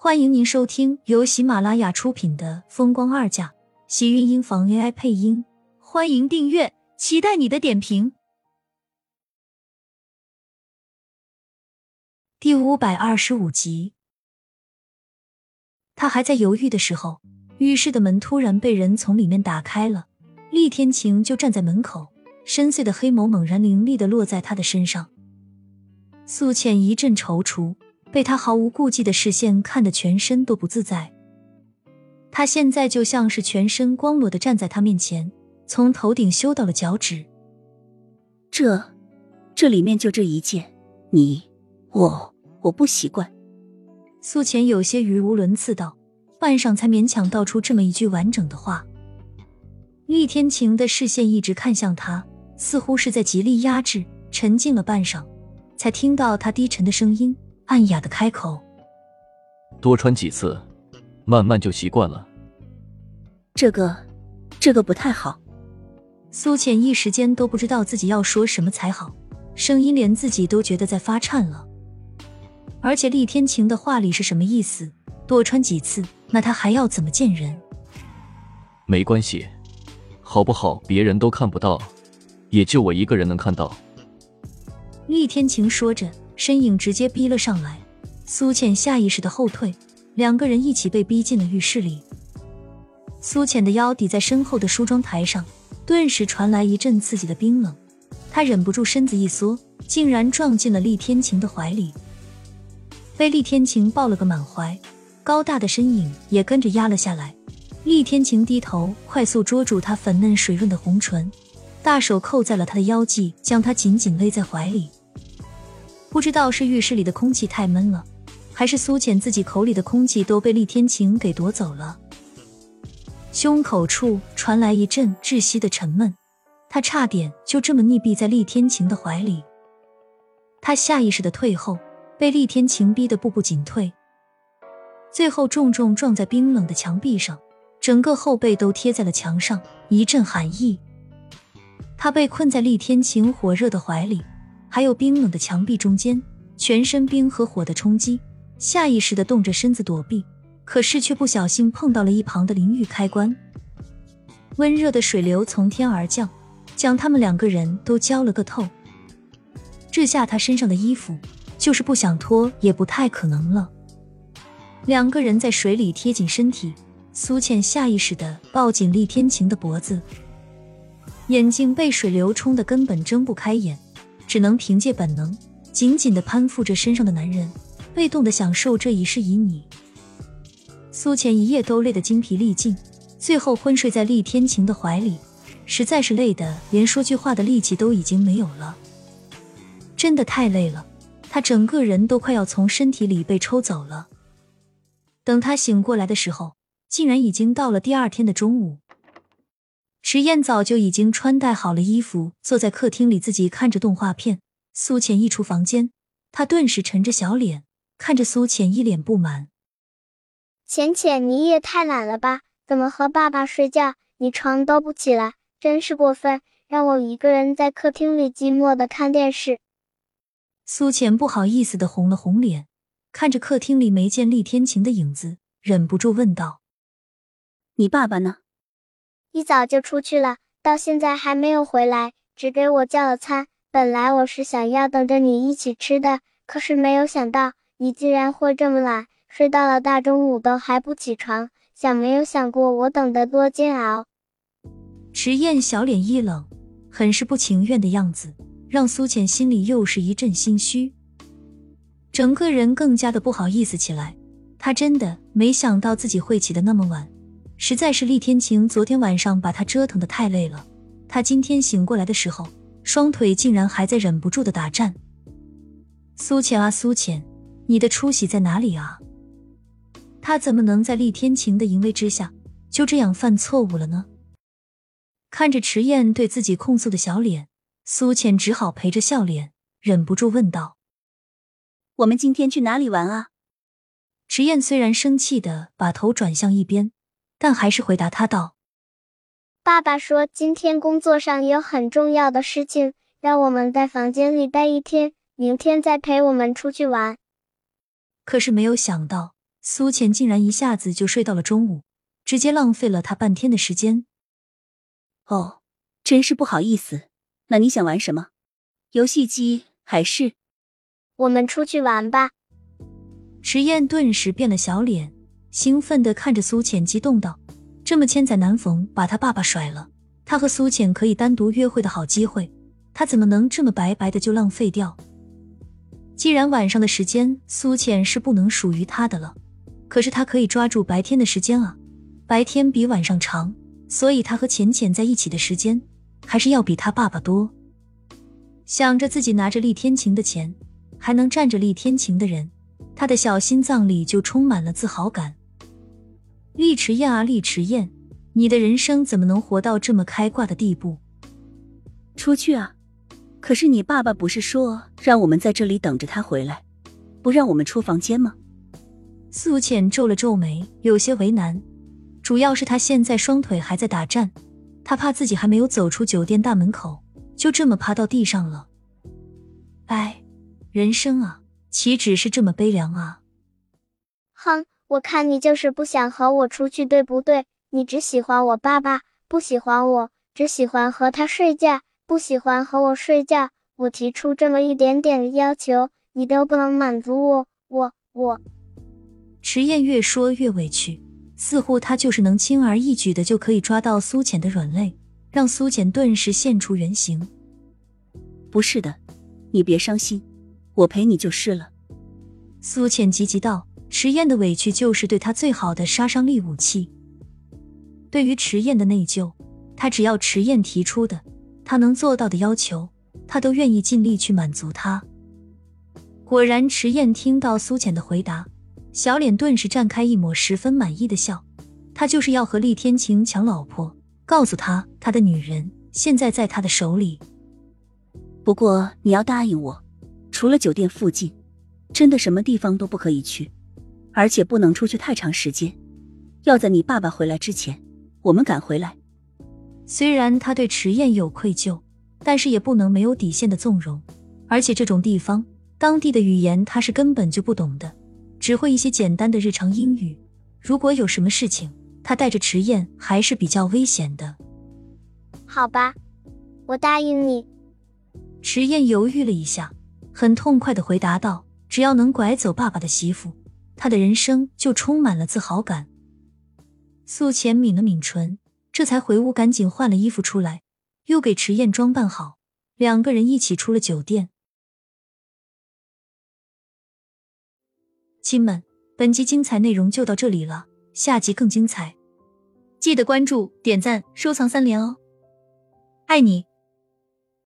欢迎您收听由喜马拉雅出品的《风光二嫁》，喜运音房 AI 配音。欢迎订阅，期待你的点评。第五百二十五集，他还在犹豫的时候，浴室的门突然被人从里面打开了。厉天晴就站在门口，深邃的黑眸猛然凌厉的落在他的身上。苏浅一阵踌躇。被他毫无顾忌的视线看得全身都不自在。他现在就像是全身光裸的站在他面前，从头顶修到了脚趾。这，这里面就这一件，你，我，我不习惯。苏浅有些语无伦次道，半晌才勉强道出这么一句完整的话。厉天晴的视线一直看向他，似乎是在极力压制。沉静了半晌，才听到他低沉的声音。暗哑的开口：“多穿几次，慢慢就习惯了。”这个，这个不太好。苏浅一时间都不知道自己要说什么才好，声音连自己都觉得在发颤了。而且厉天晴的话里是什么意思？多穿几次，那他还要怎么见人？没关系，好不好？别人都看不到，也就我一个人能看到。厉天晴说着。身影直接逼了上来，苏浅下意识的后退，两个人一起被逼进了浴室里。苏浅的腰抵在身后的梳妆台上，顿时传来一阵刺激的冰冷，她忍不住身子一缩，竟然撞进了厉天晴的怀里，被厉天晴抱了个满怀，高大的身影也跟着压了下来。厉天晴低头快速捉住她粉嫩水润的红唇，大手扣在了她的腰际，将她紧紧勒在怀里。不知道是浴室里的空气太闷了，还是苏浅自己口里的空气都被厉天晴给夺走了。胸口处传来一阵窒息的沉闷，他差点就这么溺毙在厉天晴的怀里。他下意识的退后，被厉天晴逼得步步紧退，最后重重撞在冰冷的墙壁上，整个后背都贴在了墙上，一阵寒意。他被困在厉天晴火热的怀里。还有冰冷的墙壁中间，全身冰和火的冲击，下意识的动着身子躲避，可是却不小心碰到了一旁的淋浴开关，温热的水流从天而降，将他们两个人都浇了个透。这下他身上的衣服就是不想脱也不太可能了。两个人在水里贴紧身体，苏倩下意识的抱紧厉天晴的脖子，眼睛被水流冲得根本睁不开眼。只能凭借本能，紧紧的攀附着身上的男人，被动的享受这一世一你。苏浅一夜都累得精疲力尽，最后昏睡在厉天晴的怀里，实在是累的连说句话的力气都已经没有了。真的太累了，他整个人都快要从身体里被抽走了。等他醒过来的时候，竟然已经到了第二天的中午。迟燕早就已经穿戴好了衣服，坐在客厅里自己看着动画片。苏浅一出房间，她顿时沉着小脸看着苏浅，一脸不满：“浅浅，你也太懒了吧？怎么和爸爸睡觉，你床都不起来，真是过分！让我一个人在客厅里寂寞的看电视。”苏浅不好意思的红了红脸，看着客厅里没见厉天晴的影子，忍不住问道：“你爸爸呢？”一早就出去了，到现在还没有回来，只给我叫了餐。本来我是想要等着你一起吃的，可是没有想到你竟然会这么懒，睡到了大中午都还不起床。想没有想过我等得多煎熬。迟燕小脸一冷，很是不情愿的样子，让苏浅心里又是一阵心虚，整个人更加的不好意思起来。他真的没想到自己会起得那么晚。实在是厉天晴昨天晚上把他折腾的太累了，他今天醒过来的时候，双腿竟然还在忍不住的打颤。苏浅啊，苏浅，你的出息在哪里啊？他怎么能在厉天晴的淫威之下就这样犯错误了呢？看着迟燕对自己控诉的小脸，苏浅只好陪着笑脸，忍不住问道：“我们今天去哪里玩啊？”迟燕虽然生气的把头转向一边。但还是回答他道：“爸爸说今天工作上有很重要的事情，让我们在房间里待一天，明天再陪我们出去玩。”可是没有想到，苏浅竟然一下子就睡到了中午，直接浪费了他半天的时间。哦，真是不好意思。那你想玩什么？游戏机还是？我们出去玩吧。迟燕顿时变了小脸，兴奋的看着苏浅，激动道：“这么千载难逢，把他爸爸甩了，他和苏浅可以单独约会的好机会，他怎么能这么白白的就浪费掉？既然晚上的时间苏浅是不能属于他的了，可是他可以抓住白天的时间啊，白天比晚上长，所以他和浅浅在一起的时间还是要比他爸爸多。想着自己拿着厉天晴的钱，还能占着厉天晴的人。”他的小心脏里就充满了自豪感。厉迟燕啊，厉迟燕，你的人生怎么能活到这么开挂的地步？出去啊！可是你爸爸不是说让我们在这里等着他回来，不让我们出房间吗？苏浅皱了皱眉，有些为难。主要是他现在双腿还在打颤，他怕自己还没有走出酒店大门口，就这么趴到地上了。哎，人生啊！岂止是这么悲凉啊！哼，我看你就是不想和我出去，对不对？你只喜欢我爸爸，不喜欢我，只喜欢和他睡觉，不喜欢和我睡觉。我提出这么一点点的要求，你都不能满足我，我我。迟燕越说越委屈，似乎他就是能轻而易举的就可以抓到苏浅的软肋，让苏浅顿时现出原形。不是的，你别伤心。我陪你就是了。苏浅急急道：“迟燕的委屈就是对他最好的杀伤力武器。对于迟燕的内疚，他只要迟燕提出的，他能做到的要求，他都愿意尽力去满足他。”果然，迟燕听到苏浅的回答，小脸顿时绽开一抹十分满意的笑。他就是要和厉天晴抢老婆，告诉他他的女人现在在他的手里。不过你要答应我。除了酒店附近，真的什么地方都不可以去，而且不能出去太长时间。要在你爸爸回来之前，我们赶回来。虽然他对迟燕有愧疚，但是也不能没有底线的纵容。而且这种地方，当地的语言他是根本就不懂的，只会一些简单的日常英语。如果有什么事情，他带着迟燕还是比较危险的。好吧，我答应你。迟燕犹豫了一下。很痛快的回答道：“只要能拐走爸爸的媳妇，他的人生就充满了自豪感。”素浅抿了抿唇，这才回屋赶紧换了衣服出来，又给迟燕装扮好，两个人一起出了酒店。亲们，本集精彩内容就到这里了，下集更精彩，记得关注、点赞、收藏三连哦！爱你。